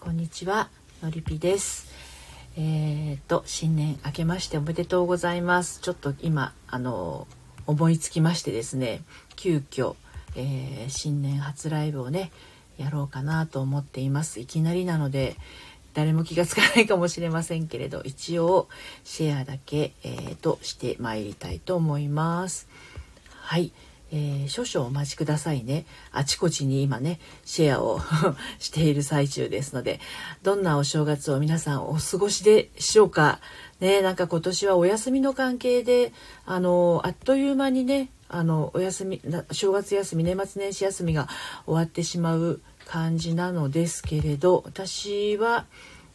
こんにちはのりぴです。えー、と新年明けましておめでとうございます。ちょっと今あの思いつきましてですね急遽、えー、新年初ライブをねやろうかなと思っています。いきなりなので誰も気がつかないかもしれませんけれど一応シェアだけ、えー、としてまいりたいと思います。はい。えー、少々お待ちくださいね。あちこちに今ね、シェアを している最中ですので、どんなお正月を皆さんお過ごしでしょうか。ね、なんか今年はお休みの関係で、あの、あっという間にね、あの、お休み、正月休み、年末年始休みが終わってしまう感じなのですけれど、私は、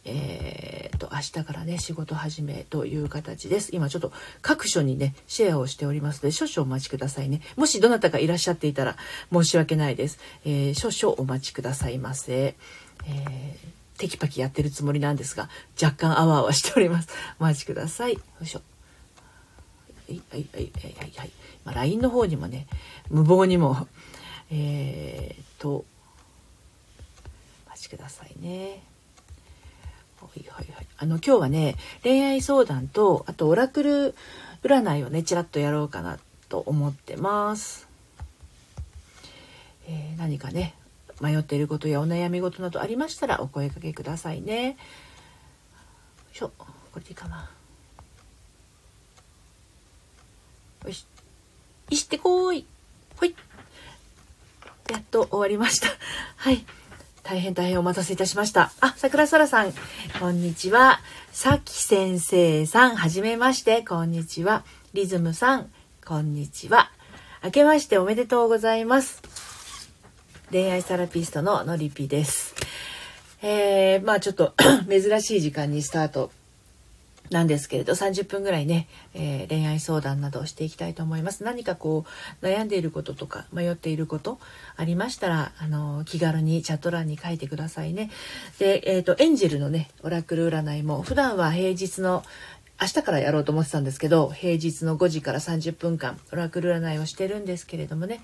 えーと、明日からね仕事始めという形です。今ちょっと各所にねシェアをしておりますので少々お待ちくださいね。もしどなたかいらっしゃっていたら申し訳ないです、えー、少々お待ちくださいませ、えー、テキパキやってるつもりなんですが若干あわあわしております。お待ちください。よいしょ。はいはいはいはいはい。はい、まあ、LINE の方にもね無謀にもえー、っとお待ちくださいね。はいはいはい。あの今日はね恋愛相談とあとオラクル占いをねちらっとやろうかなと思ってます。えー、何かね迷っていることやお悩み事などありましたらお声かけくださいね。よいしょこれでいいかな。よし。いしてこい。ほい。やっと終わりました。はい。大変大変お待たせいたしました。あ、桜空さん、こんにちは。さき先生さん、はじめまして、こんにちは。リズムさん、こんにちは。明けましておめでとうございます。恋愛サラピストののりぴです。えー、まあちょっと 珍しい時間にスタートなんですけれど30分ぐらいね、えー、恋愛相談などをしていきたいと思います。何かこう悩んでいることとか迷っていることありましたらあの気軽にチャット欄に書いてくださいね。で、えーと、エンジェルのねオラクル占いも普段は平日の明日からやろうと思ってたんですけど平日の5時から30分間オラクル占いをしてるんですけれどもね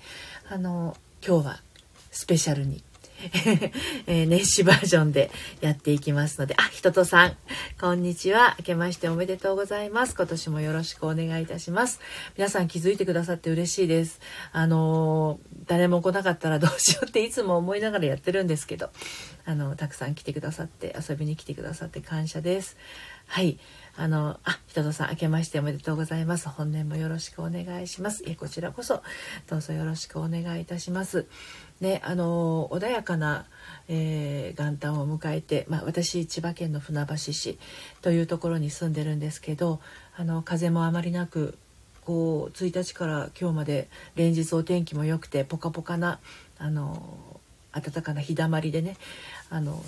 あの今日はスペシャルに えー、年始バージョンでやっていきますので、あ、ひととさん、こんにちは。明けましておめでとうございます。今年もよろしくお願いいたします。皆さん気づいてくださって嬉しいです。あのー、誰も来なかったらどうしようっていつも思いながらやってるんですけど、あの、たくさん来てくださって、遊びに来てくださって感謝です。はい。あの、あ、ひととさん、明けましておめでとうございます。本年もよろしくお願いします。え、こちらこそ、どうぞよろしくお願いいたします。ね、あの穏やかな、えー、元旦を迎えて、まあ、私千葉県の船橋市というところに住んでるんですけどあの風もあまりなくこう1日から今日まで連日お天気も良くてポカポカなあの暖かな日だまりでねあの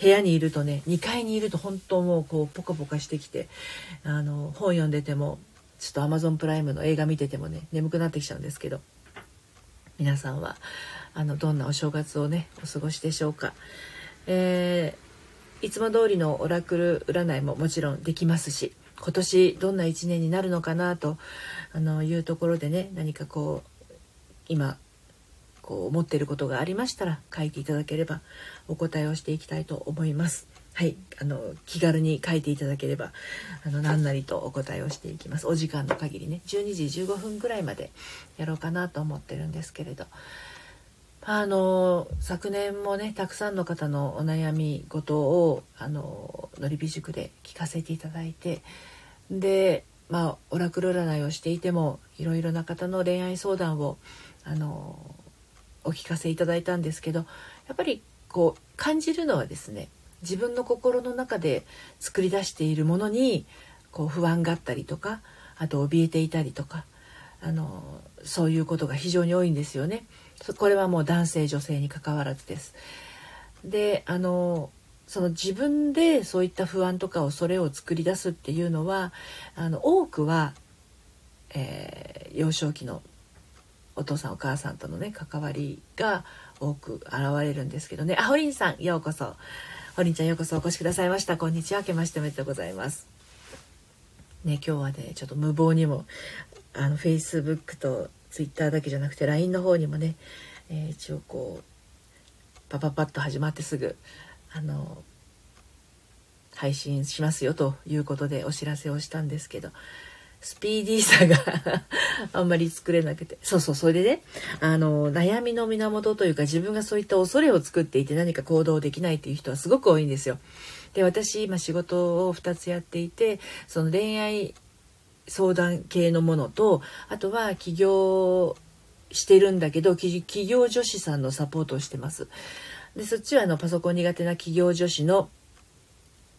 部屋にいるとね2階にいると本当もうこうポカポカしてきてあの本読んでてもちょっとアマゾンプライムの映画見ててもね眠くなってきちゃうんですけど皆さんはあのどんなお正月をねお過ごしでしょうか、えー、いつも通りのオラクル占いももちろんできますし今年どんな一年になるのかなとあのいうところでね何かこう今こう思っていることがありましたら書いていただければお答えをしていきたいと思います。はい、あの気軽に書いていただければあの何なりとお答えをしていきます。お時間の限りね12時15分ぐらいまでやろうかなと思ってるんですけれどあの昨年もねたくさんの方のお悩み事をあののりび塾で聞かせていただいてでまあオラクル占いをしていてもいろいろな方の恋愛相談をあのお聞かせいただいたんですけどやっぱりこう感じるのはですね自分の心の中で作り出しているものにこう不安があったりとかあと怯えていたりとかあのそういうことが非常に多いんですよね。これはもう男性女性にかかわらずです。であのその自分でそういった不安とか恐れを作り出すっていうのはあの多くは、えー、幼少期のお父さんお母さんとのね関わりが多く現れるんですけどね。あほりんさんようこそ。ほりんちゃんようこそお越しくださいました。こんにちは。明けましておめでとうございます。ね今日はねちょっと無謀にもあのフェイスブックとツイッターだけじゃなくて LINE の方にもね、えー、一応こうパパパッと始まってすぐあの配信しますよということでお知らせをしたんですけど、スピーディーさが あんまり作れなくて。そうそう、それでね、あの、悩みの源というか自分がそういった恐れを作っていて何か行動できないっていう人はすごく多いんですよ。で、私今仕事を2つやっていて、その恋愛相談系のものと、あとは起業してるんだけど、企業女子さんのサポートをしてます。で、そっちはあのパソコン苦手な企業女子の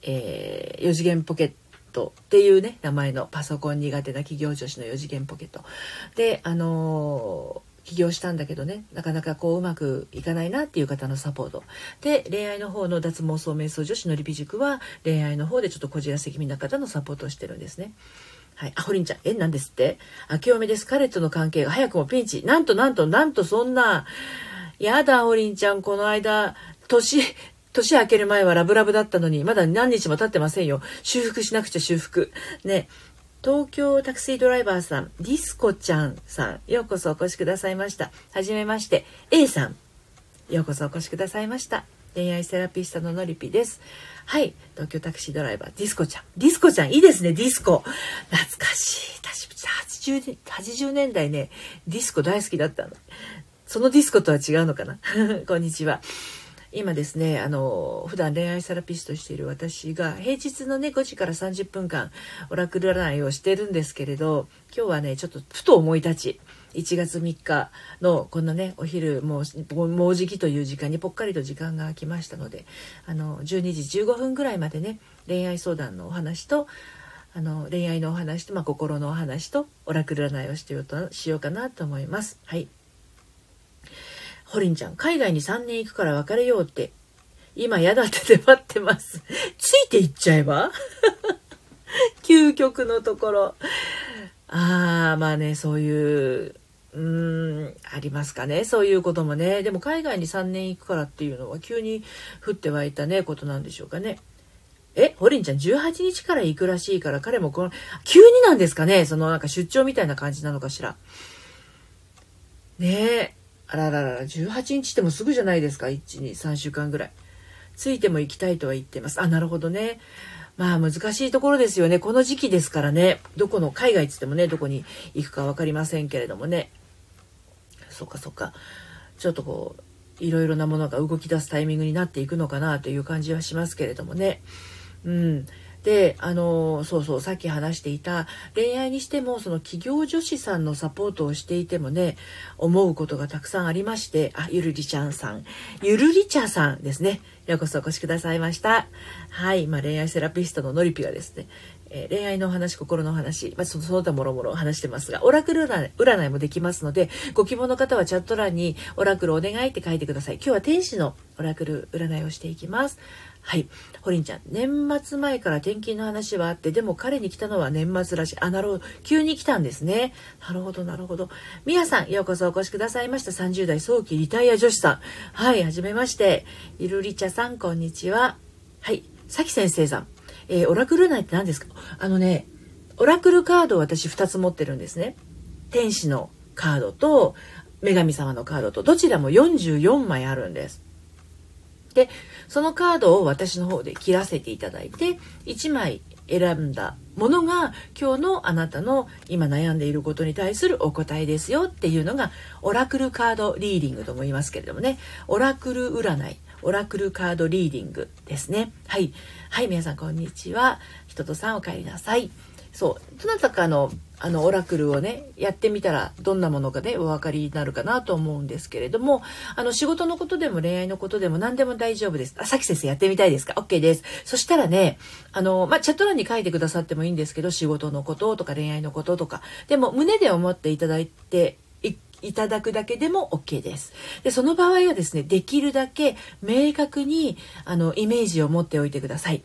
えー、4次元ポケットっていうね名前のパソコン苦手な企業女子の4次元ポケットであのー、起業したんだけどねなかなかこううまくいかないなっていう方のサポートで恋愛の方の脱毛層瞑想女子のリピ塾は恋愛の方でちょっとこじらせ気味な方のサポートをしてるんですね。はい。あ、ホリンちゃん、え、なんですって？明けおめです。彼との関係が早くもピンチ。なんとなんとなんとそんな。やだ、ホリンちゃん、この間、年、年明ける前はラブラブだったのに、まだ何日も経ってませんよ。修復しなくちゃ修復。ね。東京タクシードライバーさん、ディスコちゃんさん、ようこそお越しくださいました。はじめまして、A さん、ようこそお越しくださいました。恋愛セラピストののりぴです。はい。東京タクシードライバー、ディスコちゃん。ディスコちゃん、いいですね、ディスコ。懐かしい。私、80, 80年代ね、ディスコ大好きだったの。そのディスコとは違うのかな？こんにちは。今ですねあの普段恋愛セラピストしている私が平日のね5時から30分間オラクル占いをしてるんですけれど今日はねちょっとふと思い立ち1月3日のこんなねお昼もうもうじきという時間にぽっかりと時間が空きましたのであの12時15分ぐらいまでね恋愛相談のお話とあの恋愛のお話と、まあ、心のお話とオラクル占いをしてようとしようかなと思います。はいホリンちゃん、海外に3年行くから別れようって、今嫌だって待ってます。ついていっちゃえば？究極のところ。ああ、まあね、そういう、うーん、ありますかね。そういうこともね。でも海外に3年行くからっていうのは急に降って湧いたね、ことなんでしょうかね。え、ホリンちゃん18日から行くらしいから彼もこの、急になんですかねそのなんか出張みたいな感じなのかしら。ねえ。あらららら、18日ってもすぐじゃないですか。1、2、3週間ぐらい。ついても行きたいとは言ってます。あ、なるほどね。まあ難しいところですよね。この時期ですからね。どこの、海外っつってもね、どこに行くか分かりませんけれどもね。そっかそっか。ちょっとこう、いろいろなものが動き出すタイミングになっていくのかなという感じはしますけれどもね。うん。であのそうそうさっき話していた恋愛にしてもその企業女子さんのサポートをしていてもね思うことがたくさんありましてあゆるりちゃんさんゆるりちゃさんですねようこそお越しくださいましたはい、まあ、恋愛セラピストののりぴがですねえー、恋愛の話、心の話、まあ、その他もろもろ話してますが、オラクル占いもできますので、ご希望の方はチャット欄にオラクルお願いって書いてください。今日は天使のオラクル占いをしていきます。はい。ホリンちゃん、年末前から転勤の話はあって、でも彼に来たのは年末らしい。あ、なるほど。急に来たんですね。なるほど、なるほど。みやさん、ようこそお越しくださいました。30代早期リタイア女子さん。はい、はじめまして。ゆるりちゃさん、こんにちは。はい、さき先生さん。えー、オラクル占いって何ですか？あのね、オラクルカードを私2つ持ってるんですね。天使のカードと、女神様のカードと、どちらも44枚あるんです。で、そのカードを私の方で切らせていただいて、1枚選んだものが今日のあなたの今悩んでいることに対するお答えですよっていうのがオラクルカードリーディングとも言いますけれどもねオラクル占いオラクルカードリーディングですね。はい。はい皆さんこんにちは。人ととさんお帰りなさい。そう。どなたかのあのオラクルをねやってみたらどんなものかでお分かりになるかなと思うんですけれどもあの仕事のことでも恋愛のことでも何でも大丈夫です。あさき先生やってみたいですか？OK です。そしたらねあの、まあ、チャット欄に書いてくださってもいいんですけど仕事のこととか恋愛のこととか。でも胸で思っていただいていただくだけでも OK です。で、その場合はですね、できるだけ明確にあのイメージを持っておいてください。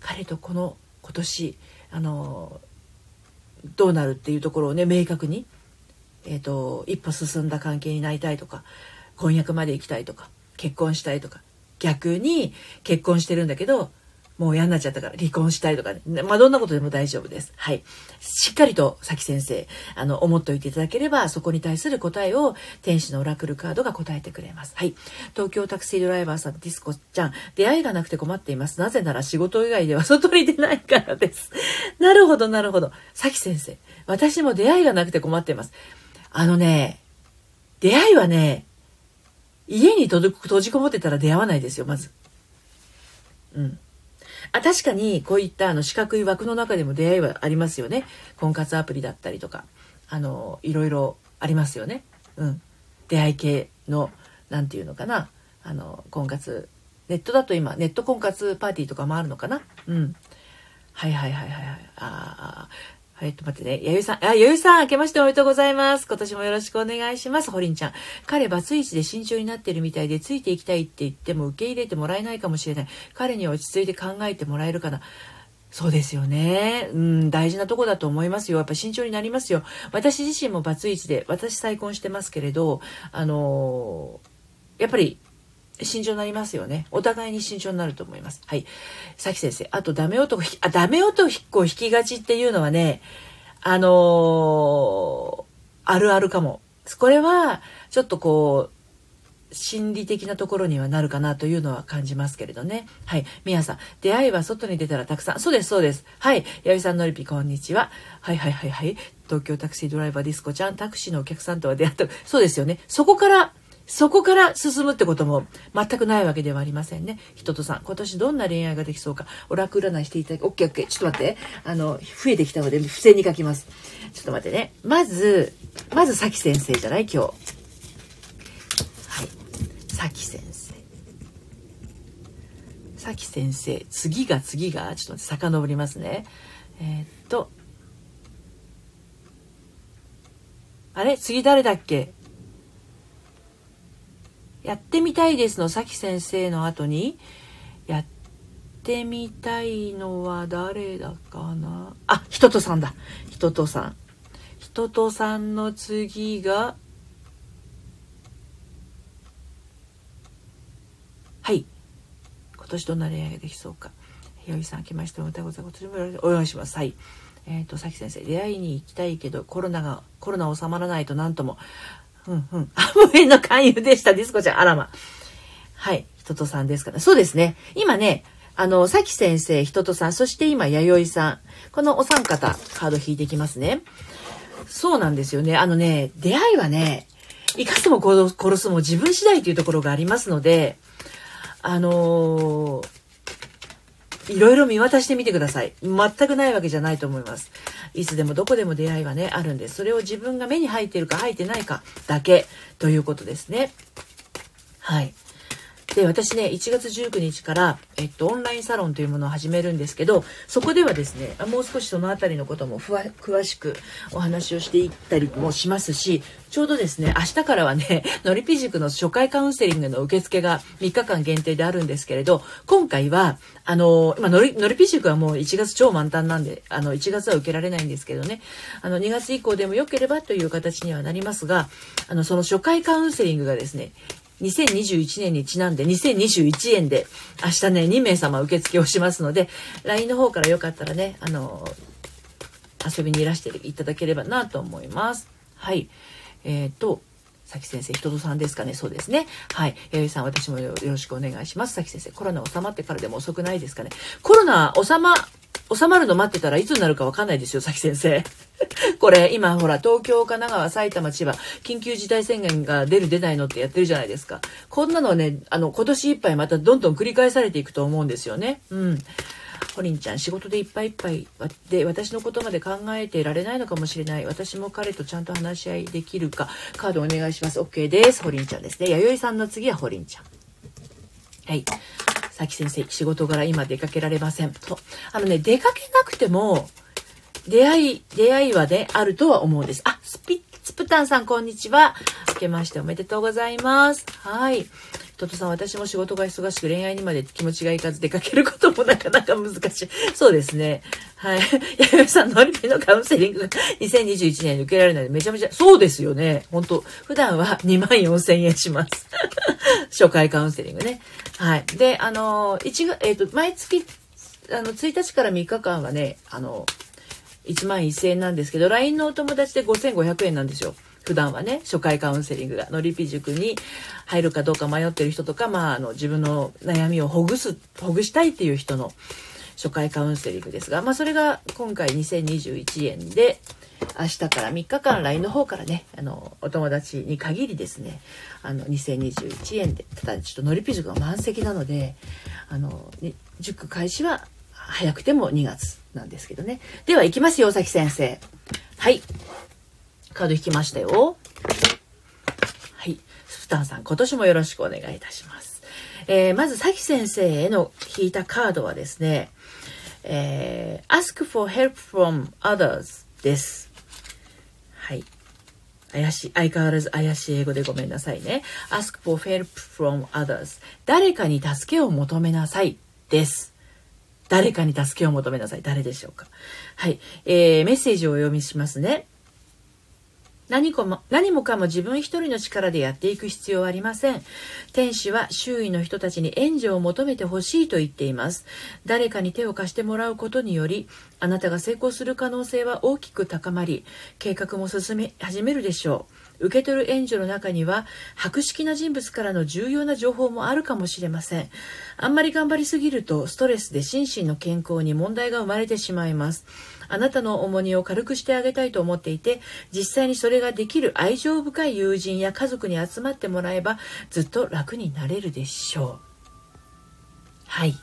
彼とこの今年あのどうなるっていうところをね明確に、えーと、一歩進んだ関係になりたいとか婚約まで行きたいとか結婚したいとか逆に結婚してるんだけどもう嫌になっちゃったから離婚したいとかね。まあ、どんなことでも大丈夫です。はい。しっかりと、さき先生、あの、思っておいていただければ、そこに対する答えを、天使のオラクルカードが答えてくれます。はい。東京タクシードライバーさん、ディスコちゃん、出会いがなくて困っています。なぜなら仕事以外では外に出ないからです。なるほど、なるほど。さき先生、私も出会いがなくて困っています。あのね、出会いはね、家に閉じこもってたら出会わないですよ、まず。うん。あ、確かにこういったあの四角い枠の中でも出会いはありますよね。婚活アプリだったりとか、あの、いろいろありますよね。うん。出会い系の、何て言うのかな。あの、婚活。ネットだと今、ネット婚活パーティーとかもあるのかな。うん。はいはいはいはい。ああ、えっと、待ってね。やゆさん、あ、やゆさん、明けましておめでとうございます。今年もよろしくお願いします。ほりんちゃん。彼、バツイチで慎重になってるみたいで、ついていきたいって言っても受け入れてもらえないかもしれない。彼には落ち着いて考えてもらえるかな。そうですよね。うん、大事なとこだと思いますよ。やっぱ慎重になりますよ。私自身もバツイチで、私再婚してますけれど、あのー、やっぱり慎重になりますよね。お互いに慎重になると思います。はい。さき先生。あと、ダメ男、あ、ダメ男を引きがちっていうのはね、あのー、あるあるかも。これは、ちょっとこう、心理的なところにはなるかなというのは感じますけれどね。はい。みやさん、出会いは外に出たらたくさん。そうです、そうです。はい。やびさんのりぴ、こんにちは。はいはいはいはい。東京タクシードライバーディスコちゃん、タクシーのお客さんとは出会った。そうですよね。そこからそこから進むってことも全くないわけではありませんね。人とさん、今年どんな恋愛ができそうか、オラク占いしていただき、オッケーオッケー。ちょっと待って。あの、増えてきたので、付箋に書きます。ちょっと待ってね。まず、まず、さき先生じゃない？今日。はい。さき先生。さき先生。次が次が、ちょっと、遡りますね。えー、っと。あれ？次誰だっけ？やってみたいですのさき先生の後に。やってみたいのは誰だかな。あひととさんだ。ひととさん。ひととさんの次が。はい。今年どんな恋愛ができそうか。ひよりさん明けましておめでとうございます。お願いします。はい。えっ、ー、とさき先生出会いに行きたいけどコロナがコロナ収まらないと何とも。うんうん。アムウェイの勧誘でした、ディスコちゃん。あらま。はい。人とさんですかね。そうですね。今ね、あの、さき先生、人とさん、そして今、弥生さん。このお三方、カード引いていきますね。そうなんですよね。あのね、出会いはね、生かすも殺すも自分次第というところがありますので、あのーいろいろ見渡してみてください。全くないわけじゃないと思います。いつでもどこでも出会いはね、あるんです。それを自分が目に入っているか入ってないかだけということですね。はい。で、私ね、1月19日から、えっと、オンラインサロンというものを始めるんですけど、そこではですね、もう少しそのあたりのことも詳しくお話をしていったりもしますし、ちょうどですね、明日からはね、のりぴ塾の初回カウンセリングの受付が3日間限定であるんですけれど、今回は、あの、今、のり、のりぴ塾はもう1月超満タンなんで、あの、1月は受けられないんですけどね、あの、2月以降でも良ければという形にはなりますが、あの、その初回カウンセリングがですね、2021年にちなんで2021円で明日ね、2名様受付をしますので、LINE の方からよかったらね、あの、遊びにいらしていただければなと思います。はい。えっ、ー、と、さき先生、人とさんですかね。そうですね。はい。弥生さん、私もよろしくお願いします。さき先生、コロナ収まってからでも遅くないですかね。コロナ収ま、収まるの待ってたらいつになるかわかんないですよ、さき先生。これ、今ほら、東京、神奈川、埼玉、千葉、緊急事態宣言が出る出ないのってやってるじゃないですか。こんなのはね、あの、今年いっぱいまたどんどん繰り返されていくと思うんですよね。うん。ホリンちゃん、仕事でいっぱいいっぱいで、私のことまで考えてられないのかもしれない。私も彼とちゃんと話し合いできるか。カードお願いします。OK です。ホリンちゃんですね。弥生さんの次はホリンちゃん。はい。さき先生、仕事柄今出かけられません。と。あのね、出かけなくても、出会い、出会いはね、あるとは思うんです。あ、スピッツプタンさん、こんにちは。明けましておめでとうございます。はい。トトさん、私も仕事が忙しく恋愛にまで気持ちがいかず出かけることもなかなか難しい。そうですね。はい。ややさん、ノリピのカウンセリングが2021年に受けられないのでめちゃめちゃ、そうですよね。本当普段は2万4千円します。初回カウンセリングね。はい。で、あの、1月、えっ、ー、と、毎月あの、1日から3日間はね、あの、1万1000円なんですけど、LINE のお友達で5500円なんですよ。普段はね、初回カウンセリングが、のりぴ塾に入るかどうか迷ってる人とか、まあ、あの、自分の悩みをほぐす、ほぐしたいっていう人の初回カウンセリングですが、まあ、それが今回2021円で、明日から3日間 LINE の方からね、あの、お友達に限りですね、あの、2021円で、ただちょっとのりぴ塾が満席なので、あの、塾開始は早くても2月なんですけどね。では行きますよ、崎先生。はい。カード引きましたよ。はい。スプタンさん、今年もよろしくお願いいたします。えー、まず、さき先生への引いたカードはですね、えー、ask for help from others です。はい。怪しい、相変わらず怪しい英語でごめんなさいね。ask for help from others 誰かに助けを求めなさいです。誰かに助けを求めなさい。誰でしょうか。はい。えー、メッセージをお読みしますね。何も何もかも自分一人の力でやっていく必要はありません。天使は周囲の人たちに援助を求めてほしいと言っています。誰かに手を貸してもらうことにより、あなたが成功する可能性は大きく高まり、計画も進め始めるでしょう。受け取る援助の中には博識な人物からの重要な情報もあるかもしれませんあんまり頑張りすぎるとストレスで心身の健康に問題が生まれてしまいますあなたの重荷を軽くしてあげたいと思っていて実際にそれができる愛情深い友人や家族に集まってもらえばずっと楽になれるでしょうはい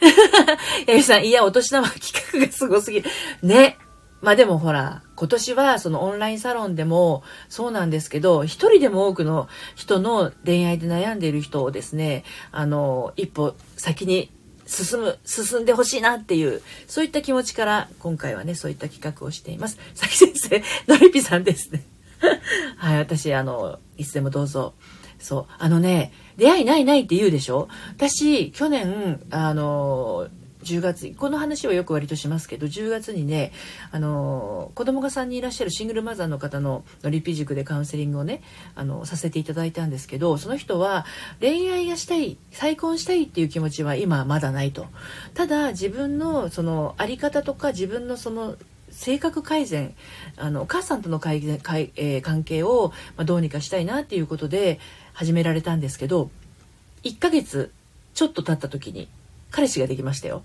エビさん、いや、お年玉企画がすごすぎる。ね。まあでもほら、今年はそのオンラインサロンでもそうなんですけど、一人でも多くの人の恋愛で悩んでいる人をですね、あの、一歩先に進む、進んでほしいなっていう、そういった気持ちから今回はね、そういった企画をしています。さき先生、のりぴさんですね。はい、私、あの、いつでもどうぞ。そう、あのね、出会いないないって言うでしょ？私、去年、あの、10月この話はよく割としますけど10月にねあの子供が3人いらっしゃるシングルマザーの方のリピ塾でカウンセリングをねあのさせていただいたんですけどその人は恋愛がしたい再婚したいっていう気持ちは今まだないとただ自分のその在り方とか自分のその性格改善あのお母さんとの改善改、えー、関係を、ま、どうにかしたいなっていうことで始められたんですけど1ヶ月ちょっと経った時に彼氏ができましたよ。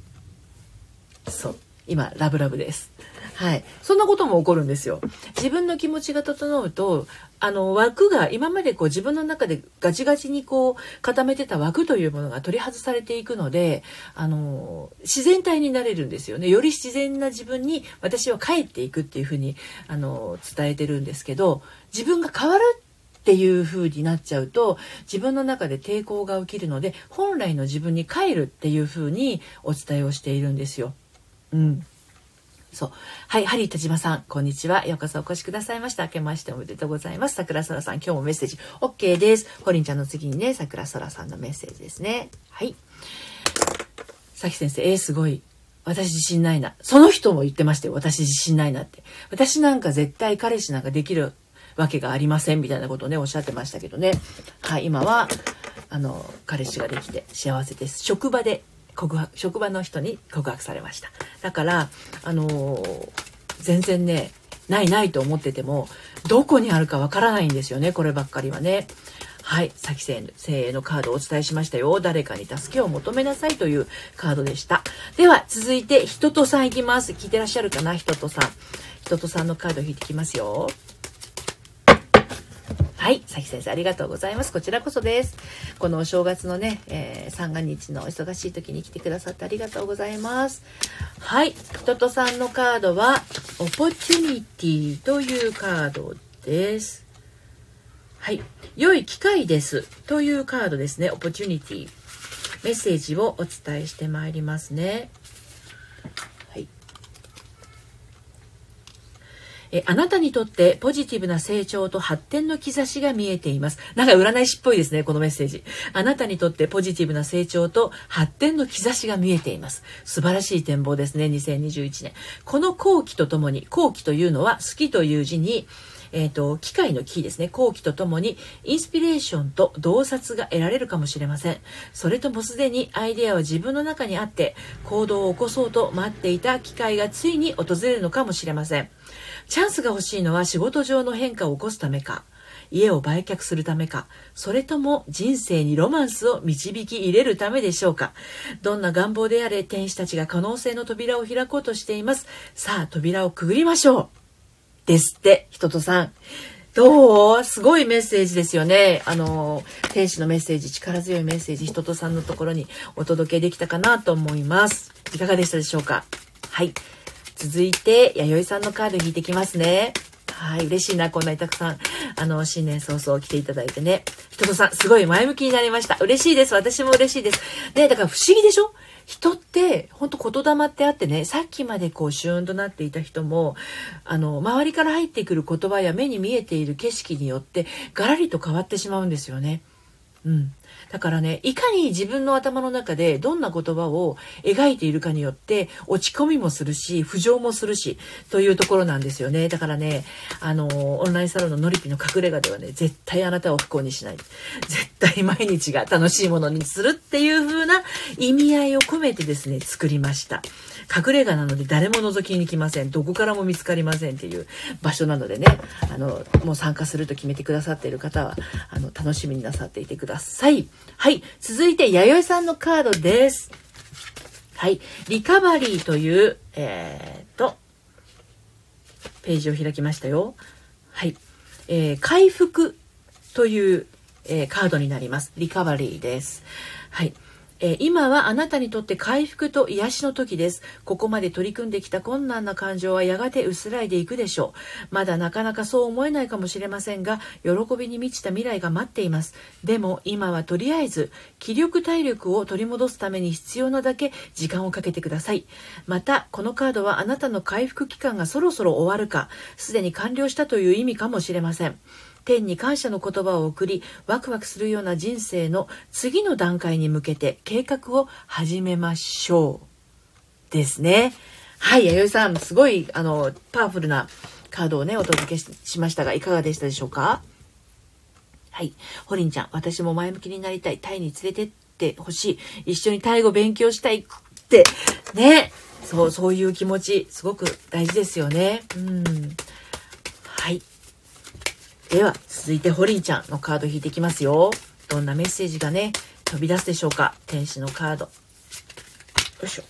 そう。今ラブラブです。はい。そんなことも起こるんですよ。自分の気持ちが整うとあの枠が今までこう自分の中でガチガチにこう固めてた枠というものが取り外されていくのであの自然体になれるんですよね。より自然な自分に私は帰っていくっていうふうにあの伝えてるんですけど自分が変わるっていう風になっちゃうと自分の中で抵抗が起きるので本来の自分に帰るっていう風にお伝えをしているんですよ。うん。そう。はい、ハリー田島さん、こんにちは。ようこそお越しくださいました。明けましておめでとうございます。桜空さん、今日もメッセージ OK です。ホリンちゃんの次にね、桜空さんのメッセージですね。はい。さき先生、えー、すごい。私自信ないな。その人も言ってましたよ。私自信ないなって。私なんか絶対彼氏なんかできるわけがありませんみたいなことをね、おっしゃってましたけどね。はい、今は、あの、彼氏ができて幸せです。職場で告白職場の人に告白されましただからあのー、全然ねないないと思っててもどこにあるかわからないんですよねこればっかりはねはい、先生のカードをお伝えしましたよ。誰かに助けを求めなさいというカードでした。では、続いて、人とさんいきます。聞いてらっしゃるかな人とさん。人とさんのカード引いてきますよ。はい。さき先生、ありがとうございます。こちらこそです。このお正月のね、えー、三が日の忙しい時に来てくださってありがとうございます。はい。人とさんのカードは、 opportunity というカードです。はい。良い機会ですというカードですね。 opportunity。メッセージをお伝えしてまいりますね。えあなたにとってポジティブな成長と発展の兆しが見えています。なんか占い師っぽいですね、このメッセージ。あなたにとってポジティブな成長と発展の兆しが見えています。素晴らしい展望ですね、2021年。この後期とともに、後期というのは好きという字に、えっ、ー、と、機械のキーですね。後期とともに、インスピレーションと洞察が得られるかもしれません。それともすでにアイデアは自分の中にあって、行動を起こそうと待っていた機会がついに訪れるのかもしれません。チャンスが欲しいのは仕事上の変化を起こすためか、家を売却するためか、それとも人生にロマンスを導き入れるためでしょうか。どんな願望であれ、天使たちが可能性の扉を開こうとしています。さあ、扉をくぐりましょう。ですって、人とさん。どう？すごいメッセージですよね。あの、天使のメッセージ、力強いメッセージ、人とさんのところにお届けできたかなと思います。いかがでしたでしょうか？はい。続いて、弥生さんのカード引いてきますね。はい、嬉しいな、こんなにたくさん、あの、新年早々来ていただいてね。人とさん、すごい前向きになりました。嬉しいです。私も嬉しいです。ね、だから不思議でしょ？人って、ほんと言霊ってあってね、さっきまでこう、シューンとなっていた人も、あの、周りから入ってくる言葉や目に見えている景色によって、ガラリと変わってしまうんですよね。うん。だからね、いかに自分の頭の中でどんな言葉を描いているかによって落ち込みもするし、浮上もするし、というところなんですよね。だからね、あの、オンラインサロンののりぴの隠れ家ではね、絶対あなたを不幸にしない。絶対毎日が楽しいものにするっていう風な意味合いを込めてですね、作りました。隠れ家なので誰も覗きに来ません。どこからも見つかりませんっていう場所なのでね、あの、もう参加すると決めてくださっている方は、あの、楽しみになさっていてください。はい。続いて、弥生さんのカードです。はい。リカバリーという、えー、と、ページを開きましたよ。はい。えー、回復という、えー、カードになります。リカバリーです。はい。えー、今はあなたにとって回復と癒しの時です。ここまで取り組んできた困難な感情はやがて薄らいでいくでしょう。まだなかなかそう思えないかもしれませんが、喜びに満ちた未来が待っています。でも今はとりあえず、気力体力を取り戻すために必要なだけ時間をかけてください。また、このカードはあなたの回復期間がそろそろ終わるか、すでに完了したという意味かもしれません。天に感謝の言葉を送りワクワクするような人生の次の段階に向けて計画を始めましょうですねはい弥生さんすごいあのパワフルなカードをねお届けしましたがいかがでしたでしょうか？はい。ホリンちゃん、私も前向きになりたい。タイに連れてってほしい。一緒にタイ語勉強したいって。ね。そう、そういう気持ち、すごく大事ですよね。うん。では、続いてホリンちゃんのカード引いていきますよ。どんなメッセージがね、飛び出すでしょうか？天使のカード。よいしょ。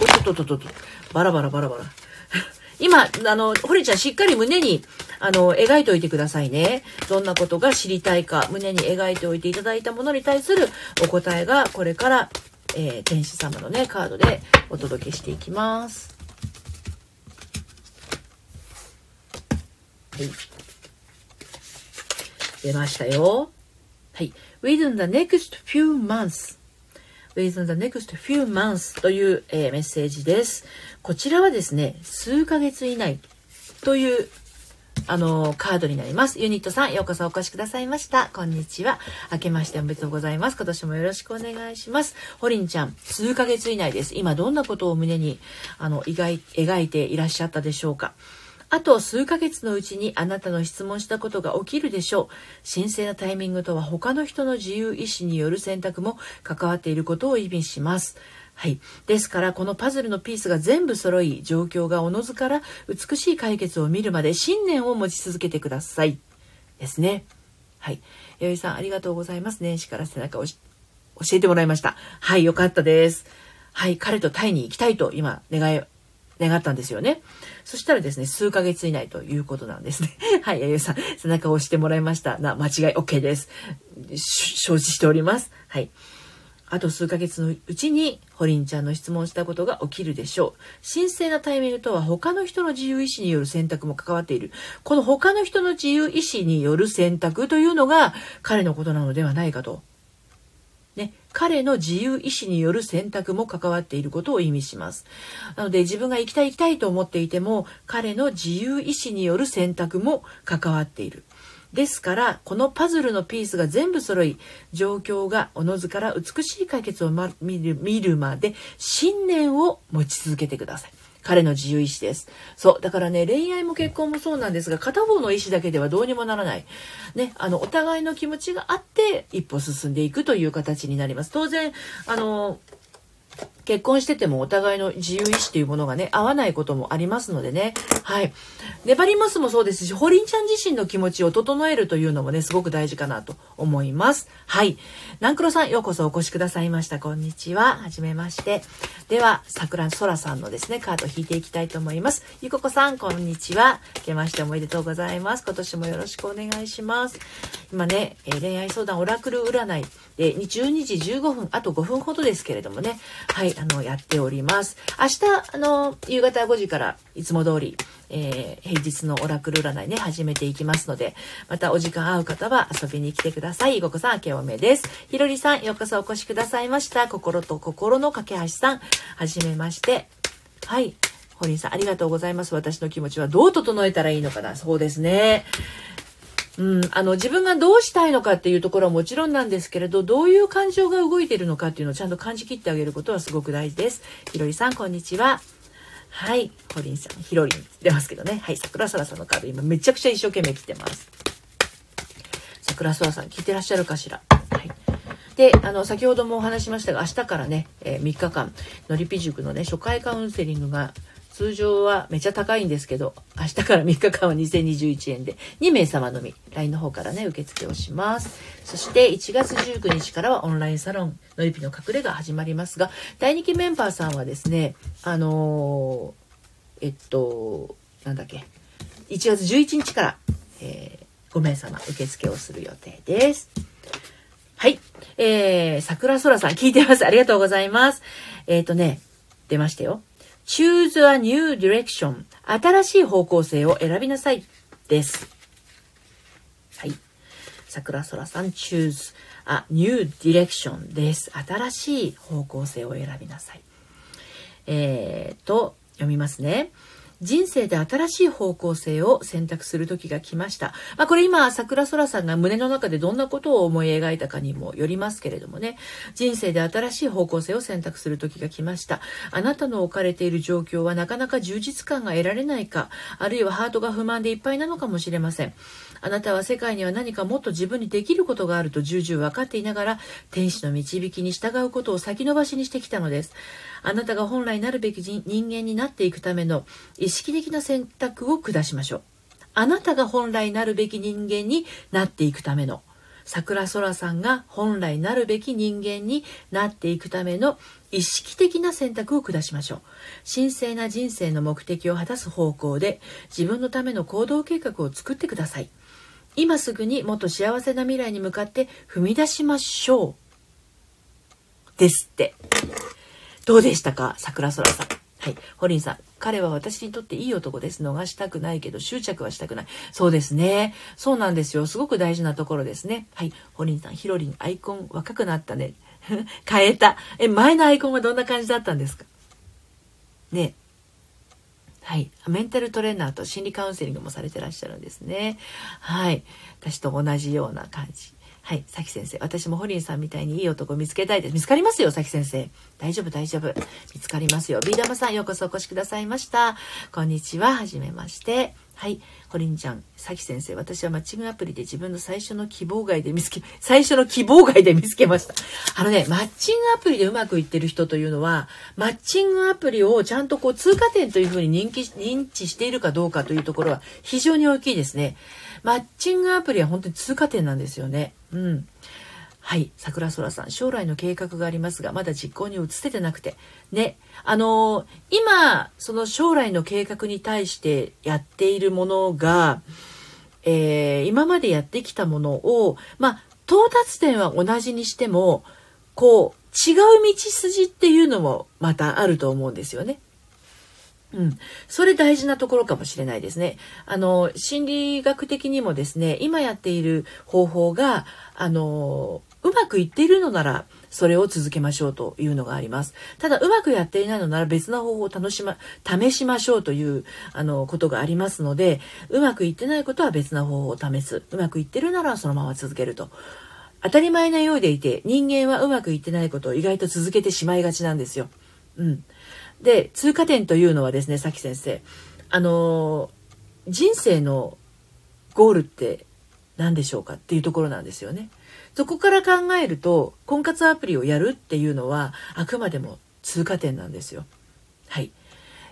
おっとっとっとっと。バラバラバラバラ。今、あの、ホリちゃんしっかり胸に、あの、描いておいてくださいね。どんなことが知りたいか、胸に描いておいていただいたものに対するお答えが、これから、えー、天使様のね、カードでお届けしていきます。はい。出ましたよ。はい。within the next few months within the next few months という、えー、メッセージです。こちらはですね、数ヶ月以内というあのカードになります。ユニットさん、ようこそお越しくださいました。こんにちは。明けましておめでとうございます。今年もよろしくお願いします。ホリンちゃん、数ヶ月以内です。今どんなことを胸に、あの、描いていらっしゃったでしょうか。あと数ヶ月のうちにあなたの質問したことが起きるでしょう。神聖なタイミングとは他の人の自由意志による選択も関わっていることを意味します。はい。ですから、このパズルのピースが全部揃い、状況がおのずから美しい解決を見るまで信念を持ち続けてください。ですね。はい。弥生さん、ありがとうございます。年始から背中を教えてもらいました。はい、よかったです。はい、彼とタイに行きたいと今願い願ったんですよね。そしたらですね、数ヶ月以内ということなんですね。はい、やゆさん、背中を押してもらいましたな、間違い OK です。承知しております。はい。あと数ヶ月のうちに、ホリンちゃんの質問したことが起きるでしょう。神聖なタイミングとは他の人の自由意志による選択も関わっている。この他の人の自由意志による選択というのが彼のことなのではないかと、彼の自由意志による選択も関わっていることを意味します。なので自分が行きたい行きたいと思っていても彼の自由意志による選択も関わっている。ですからこのパズルのピースが全部揃い状況がおのずから美しい解決を、ま、見る見るまで信念を持ち続けてください。彼の自由意志です。そう。だからね、恋愛も結婚もそうなんですが、片方の意思だけではどうにもならない。ね、あの、お互いの気持ちがあって、一歩進んでいくという形になります。当然、あの、結婚しててもお互いの自由意志というものがね、合わないこともありますのでね。はい。粘りますもそうですし、ホリンちゃん自身の気持ちを整えるというのもね、すごく大事かなと思います。はい。南黒さん、ようこそお越しくださいました。こんにちは。はじめまして。では、桜空さんのですね、カードを引いていきたいと思います。ゆここさん、こんにちは。明けましておめでとうございます。今年もよろしくお願いします。今ね、え恋愛相談オラクル占いで、12時15分、あと5分ほどですけれどもね、はい、あの、やっております。明日、あの、夕方5時からいつも通り、えー、平日のオラクル占いね、始めていきますので、またお時間合う方は遊びに来てください。ごこさん、明けおめです。ひろりさん、ようこそお越しくださいました。心と心の架け橋さん、はじめまして。はい。ホリンさん、ありがとうございます。私の気持ちはどう整えたらいいのかな。そうですね。うん、あの自分がどうしたいのかっていうところはもちろんなんですけれどどういう感情が動いているのかっていうのをちゃんと感じきってあげることはすごく大事です。ひろりさんこんにちは。はい、ホリンさん、ヒロリン出ますけどね。はい、桜空さんのカード今めちゃくちゃ一生懸命来てます。桜空さん聞いてらっしゃるかしら？はい。で、あの、先ほどもお話しましたが、明日からね、えー、3日間、のりぴ塾のね、初回カウンセリングが通常はめちゃ高いんですけど、明日から3日間は2021円で、2名様のみ、LINE の方からね、受付をします。そして1月19日からはオンラインサロン、のりぴの隠れが始まりますが、第2期メンバーさんはですね、あのー、えっと、なんだっけ、1月11日から、えー、5名様受付をする予定です。はい。えー、桜空さん聞いてます。ありがとうございます。えっ、ー、とね、出ましたよ。Choose a new direction 新しい方向性を選びなさいです。はい。桜空さん choose a new direction です。新しい方向性を選びなさい。えー、と、読みますね。人生で新しい方向性を選択する時が来ました。まあ、これ今、桜空さんが胸の中でどんなことを思い描いたかにもよりますけれどもね、人生で新しい方向性を選択する時が来ました。あなたの置かれている状況はなかなか充実感が得られないか、あるいはハートが不満でいっぱいなのかもしれません。あなたは世界には何かもっと自分にできることがあると重々分かっていながら、天使の導きに従うことを先延ばしにしてきたのです。あなたが本来なるべき人間になっていくための意識的な選択を下しましょう。あなたが本来なるべき人間になっていくための。桜空さんが本来なるべき人間になっていくための意識的な選択を下しましょう。神聖な人生の目的を果たす方向で自分のための行動計画を作ってください。今すぐにもっと幸せな未来に向かって踏み出しましょう。ですって。どうでしたか？桜空さんはい。ホリンさん。彼は私にとっていい男です。逃したくないけど執着はしたくない。そうですね。そうなんですよ。すごく大事なところですね。はい。ホリンさん、ヒロリン、アイコン若くなったね。変えた。え、前のアイコンはどんな感じだったんですか？ね。はい。メンタルトレーナーと心理カウンセリングもされてらっしゃるんですね。はい。私と同じような感じ。はい、さき先生。私もホリンさんみたいにいい男見つけたいです。見つかりますよ、さき先生。大丈夫、大丈夫。見つかりますよ。ビー玉さん、ようこそお越しくださいました。こんにちは。はじめまして。はい。ホリンちゃん、さき先生。私はマッチングアプリで自分の最初の希望外で見つけ、最初の希望外で見つけました。あのね、マッチングアプリでうまくいってる人というのは、マッチングアプリをちゃんとこう通過点というふうに人気、認知しているかどうかというところは非常に大きいですね。マッチングアプリは本当に通過点なんですよね。うん。はい。桜空さん、将来の計画がありますが、まだ実行に移せてなくて。ね。あのー、今、その将来の計画に対してやっているものが、えー、今までやってきたものを、まあ、到達点は同じにしても、こう、違う道筋っていうのもまたあると思うんですよね。うん、それ大事なところかもしれないですね。あの心理学的にもですね今やっている方法があのうまくいっているのならそれを続けましょうというのがあります。ただうまくやっていないのなら別な方法を楽しま試しましょうというあのことがありますのでうまくいってないことは別な方法を試すうまくいってるならそのまま続けると。当たり前なようでいて人間はうまくいってないことを意外と続けてしまいがちなんですよ。うん。で、通過点というのはですね、さき先生、あの、人生のゴールって何でしょうかっていうところなんですよね。そこから考えると、婚活アプリをやるっていうのは、あくまでも通過点なんですよ。はい。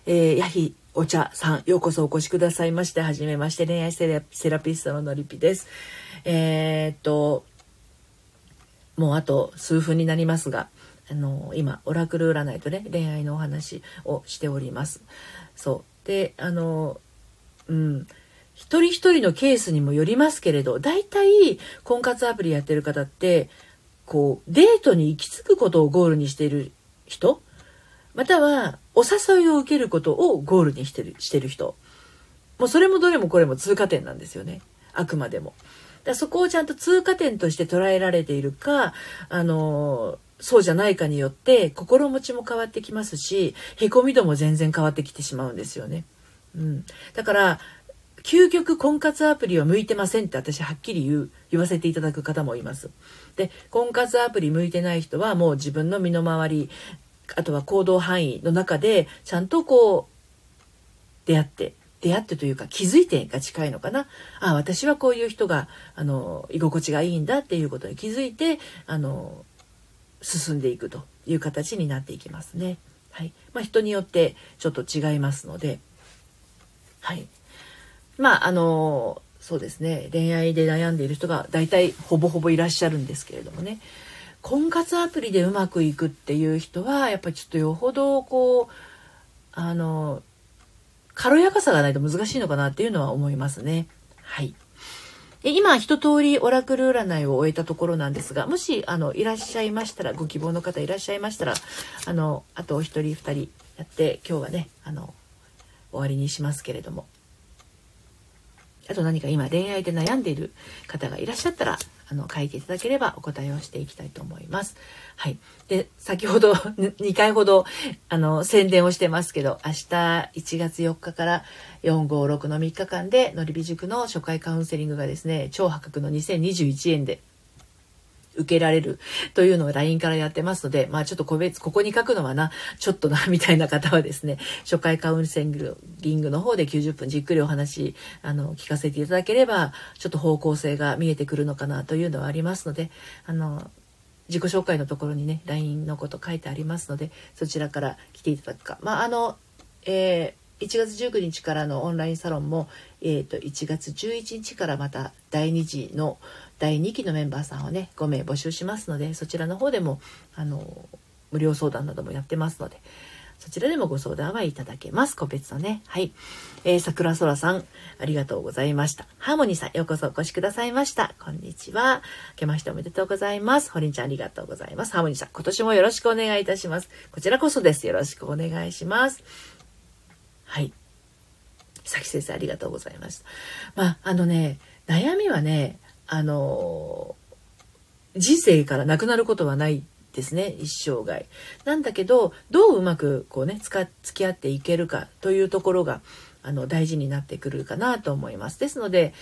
えー、ヤヒお茶さん、ようこそお越しくださいまして、はじめまして、恋愛セラピストののりぴです。えー、っと、もうあと数分になりますが、あの今オラクル占いとね恋愛のお話をしております。そう。であのうん。一人一人のケースにもよりますけれど大体婚活アプリやってる方ってこうデートに行き着くことをゴールにしている人またはお誘いを受けることをゴールにしてるしてる人。もうそれもどれもこれも通過点なんですよね。あくまでも。だそこをちゃんと通過点として捉えられているかあのそうじゃないかによって心持ちも変わってきますしへこみ度も全然変わってきてしまうんですよね。うん、だから究極婚活アプリは向いてませんって私はっきり言う言わせていただく方もいます。で婚活アプリ向いてない人はもう自分の身の回りあとは行動範囲の中でちゃんとこう出会って出会ってというか気づいてが近いのかなあ私はこういう人があの居心地がいいんだっていうことに気づいてあの進んでいくという形になっていきますね。はいまあ、人によってちょっと違いますので、はい、まああのそうですね恋愛で悩んでいる人が大体ほぼほぼいらっしゃるんですけれどもね婚活アプリでうまくいくっていう人はやっぱりちょっとよほどこうあの軽やかさがないと難しいのかなっていうのは思いますね。はい。今一通りオラクル占いを終えたところなんですがもしあのいらっしゃいましたらご希望の方いらっしゃいましたらあのあとお一人二人やって今日はねあの終わりにしますけれども。あと何か今恋愛で悩んでいる方がいらっしゃったらあの書いていただければお答えをしていきたいと思います。はい。で、先ほど 2回ほどあの宣伝をしてますけど、明日1月4日から456の3日間でのりび塾の初回カウンセリングがですね、超破格の2021円で受けられるというのを LINE からやってますので、まあちょっと個別、ここに書くのはな、ちょっとな、みたいな方はですね、初回カウンセリングの方で90分じっくりお話、あの、聞かせていただければ、ちょっと方向性が見えてくるのかなというのはありますので、あの、自己紹介のところにね、LINE のこと書いてありますので、そちらから来ていただくか。まあ、あの、えー、1月19日からのオンラインサロンも、えーと、と1月11日からまた第2次の第2期のメンバーさんをね5名募集しますのでそちらの方でもあの無料相談などもやってますのでそちらでもご相談はいただけます。個別のね。はい。えー、桜空さん、ありがとうございました。ハーモニーさん、ようこそお越しくださいました。こんにちは。明けましておめでとうございます。ホリンちゃん、ありがとうございます。ハーモニーさん、今年もよろしくお願いいたします。こちらこそです。よろしくお願いします。はい。さき先生、ありがとうございます。まあ、あのね、悩みはね、あの人生からなくなることはないですね一生涯。なんだけどどううまくこうね付き合っていけるかというところがあの大事になってくるかなと思います。ですので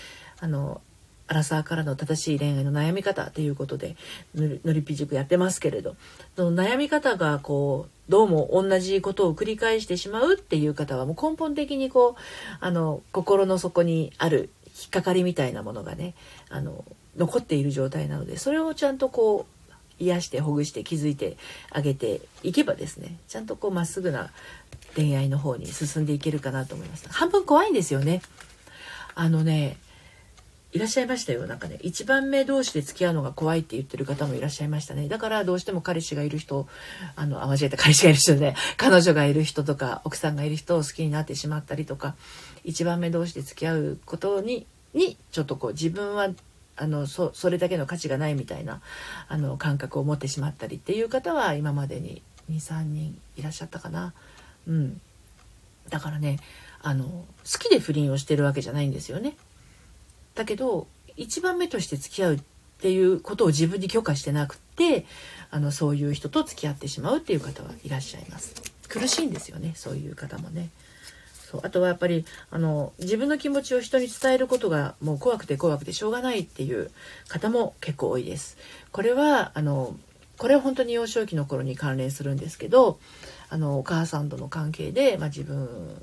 あのアラサーからの正しい恋愛の悩み方ということでのりぴ塾やってますけれどその悩み方がこうどうも同じことを繰り返してしまうっていう方はもう根本的にこうあの心の底にある引っかかりみたいなものがねあの残っている状態なのでそれをちゃんとこう癒してほぐして気づいてあげていけばですねちゃんとこうまっすぐな恋愛の方に進んでいけるかなと思います。半分怖いんですよね。あのねいらっしゃいましたよ。なんかね一番目同士で付き合うのが怖いって言ってる方もいらっしゃいましたね。だからどうしても彼氏がいる人あのあ間違えた彼氏がいる人で彼女がいる人とか奥さんがいる人を好きになってしまったりとか一番目同士で付き合うことににちょっとこう自分はあのそそれだけの価値がないみたいなあの感覚を持ってしまったりっていう方は今までに23人いらっしゃったかな。うん、だからねあの好きで不倫をしてるわけじゃないんですよね。だけど一番目として付き合うっていうことを自分に許可してなくってあのそういう人と付き合ってしまうっていう方はいらっしゃいます。苦しいんですよねそういう方もね。そう。あとはやっぱりあの自分の気持ちを人に伝えることがもう怖くて怖くてしょうがないっていう方も結構多いです。これはあのこれは本当に幼少期の頃に関連するんですけどあのお母さんとの関係で、まあ、自分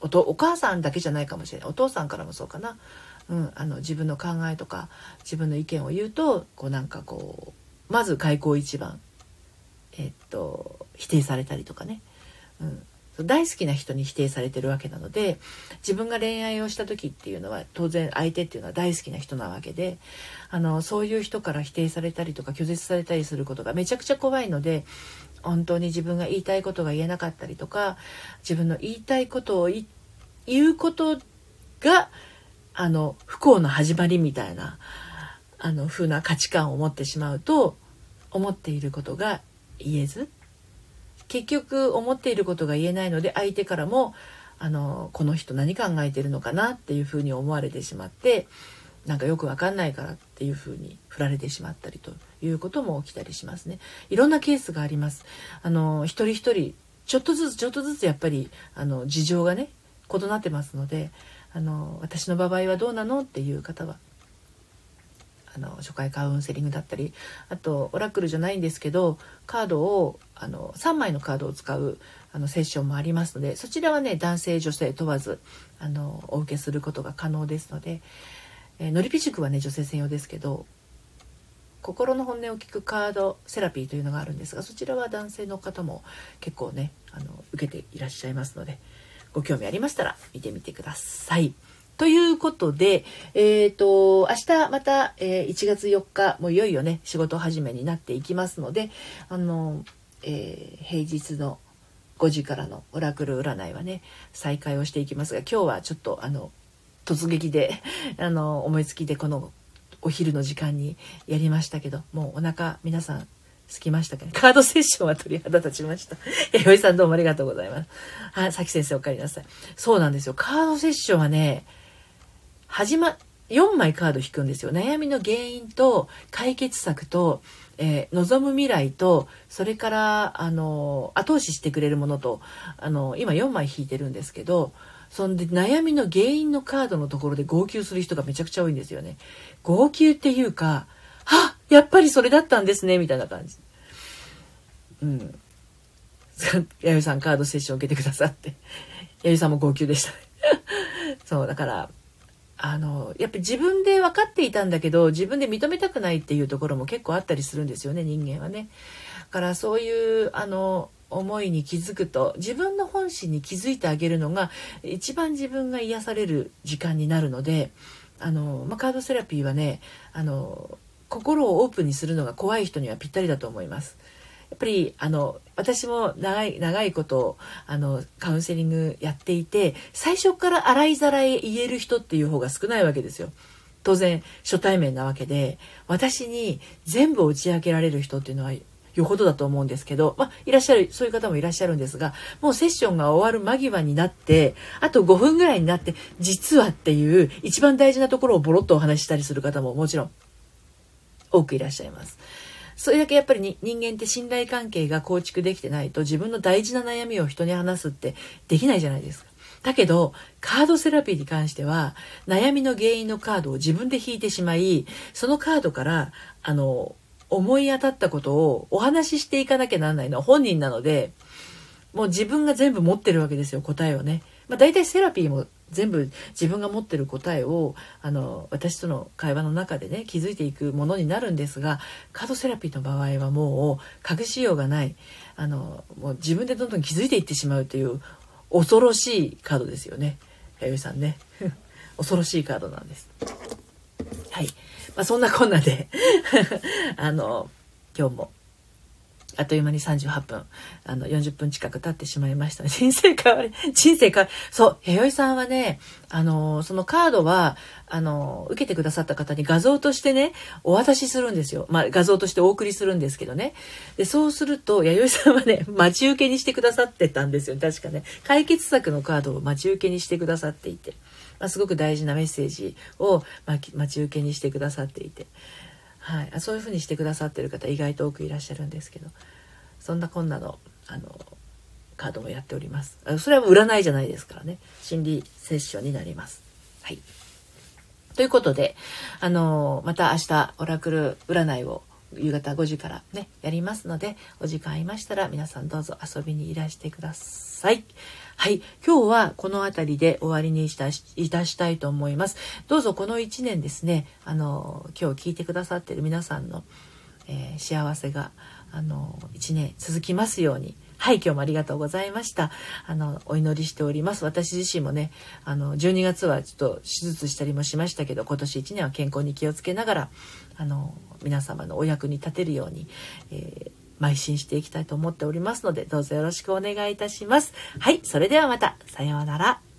おとお母さんだけじゃないかもしれない。お父さんからもそうかな、うん、あの自分の考えとか自分の意見を言うとこうなんかこうまず開口一番、えっと否定されたりとかね、うん、大好きな人に否定されてるわけなので自分が恋愛をした時っていうのは当然相手っていうのは大好きな人なわけであのそういう人から否定されたりとか拒絶されたりすることがめちゃくちゃ怖いので本当に自分が言いたいことが言えなかったりとか自分の言いたいことを言うことがあの不幸の始まりみたいなあの風な価値観を持ってしまうと思っていることが言えず結局思っていることが言えないので相手からもあのこの人何考えてるのかなっていうふうに思われてしまってなんかよくわかんないからっていうふうに振られてしまったりということも起きたりしますね。いろんなケースがあります。あの一人一人ちょっとずつちょっとずつやっぱりあの事情がね異なってますのであの私の場合はどうなのっていう方はあの初回カウンセリングだったりあとオラクルじゃないんですけどカードをあの3枚のカードを使うあのセッションもありますのでそちらはね男性女性問わずあのお受けすることが可能ですので、えー、のりぴ塾はね女性専用ですけど心の本音を聞くカードセラピーというのがあるんですがそちらは男性の方も結構ねあの受けていらっしゃいますのでご興味ありましたら見てみてください。ということで、えっ、ー、と、明日また、えー、1月4日、もういよいよね、仕事始めになっていきますので、あの、えー、平日の5時からのオラクル占いはね、再開をしていきますが、今日はちょっと、あの、突撃で、あの、思いつきでこのお昼の時間にやりましたけど、もうお腹皆さんすきましたかね？カードセッションは鳥肌立ちました。え、よいさんどうもありがとうございます。はい、さき先生お帰りなさい。そうなんですよ。カードセッションはね、始ま、4枚カード引くんですよ。悩みの原因と解決策と、えー、望む未来と、それから、あの、後押ししてくれるものと、あの、今4枚引いてるんですけど、そんで悩みの原因のカードのところで号泣する人がめちゃくちゃ多いんですよね。号泣っていうか、はやっぱりそれだったんですね、みたいな感じ。うん。弥生さんカードセッション受けてくださって。弥生さんも号泣でした。そう、だから、あのやっぱり自分で分かっていたんだけど自分で認めたくないっていうところも結構あったりするんですよね人間はね。だからそういうあの思いに気づくと自分の本心に気づいてあげるのが一番自分が癒される時間になるのであの、まあ、カードセラピーはねあの心をオープンにするのが怖い人にはぴったりだと思います。っぱりあの私も長い長いことあのカウンセリングやっていて最初から洗いざらい言える人っていう方が少ないわけですよ。当然初対面なわけで私に全部打ち明けられる人っていうのはよほどだと思うんですけど、まあ、いらっしゃる、そういう方もいらっしゃるんですが、もうセッションが終わる間際になって、あと5分ぐらいになって、実はっていう一番大事なところをボロッとお話ししたりする方ももちろん多くいらっしゃいます。それだけやっぱり人間って信頼関係が構築できてないと自分の大事な悩みを人に話すってできないじゃないですか。だけど、カードセラピーに関しては、悩みの原因のカードを自分で引いてしまい、そのカードから、あの、思い当たったことをお話ししていかなきゃならないのは本人なので、もう自分が全部持ってるわけですよ、答えをね。まあ大体セラピーも全部自分が持ってる答えをあの私との会話の中でね気づいていくものになるんですがカードセラピーの場合はもう隠しようがない。あのもう自分でどんどん気づいていってしまうという恐ろしいカードですよね。弥生さんね。恐ろしいカードなんです。はい、まあ、そんなこんなで。あの今日もあっという間に38分、あの、40分近く経ってしまいました。人生変わり、人生変わり、そう、弥生さんはね、あの、そのカードは、あの、受けてくださった方に画像としてね、お渡しするんですよ。まあ、画像としてお送りするんですけどね。で、そうすると、弥生さんはね、待ち受けにしてくださってたんですよ。確かね。解決策のカードを待ち受けにしてくださっていて、まあ、すごく大事なメッセージを待ち受けにしてくださっていて。はい、そういうふうにしてくださってる方意外と多くいらっしゃるんですけど。そんなこんなのあのカードもやっております。それは占いじゃないですからね。心理セッションになります。はい。ということであのまた明日オラクル占いを夕方5時からねやりますのでお時間ありましたら皆さんどうぞ遊びにいらしてください。はい今日はこの辺りで終わりにしたいたしたいと思います。どうぞこの1年ですねあの今日聞いてくださってる皆さんの、えー、幸せがあの1年続きますようにはい、今日もありがとうございました。あの、お祈りしております。私自身もね、あの、12月はちょっと手術したりもしましたけど、今年1年は健康に気をつけながら、あの、皆様のお役に立てるように、えー、邁進していきたいと思っておりますので、どうぞよろしくお願いいたします。はい、それではまた、さようなら。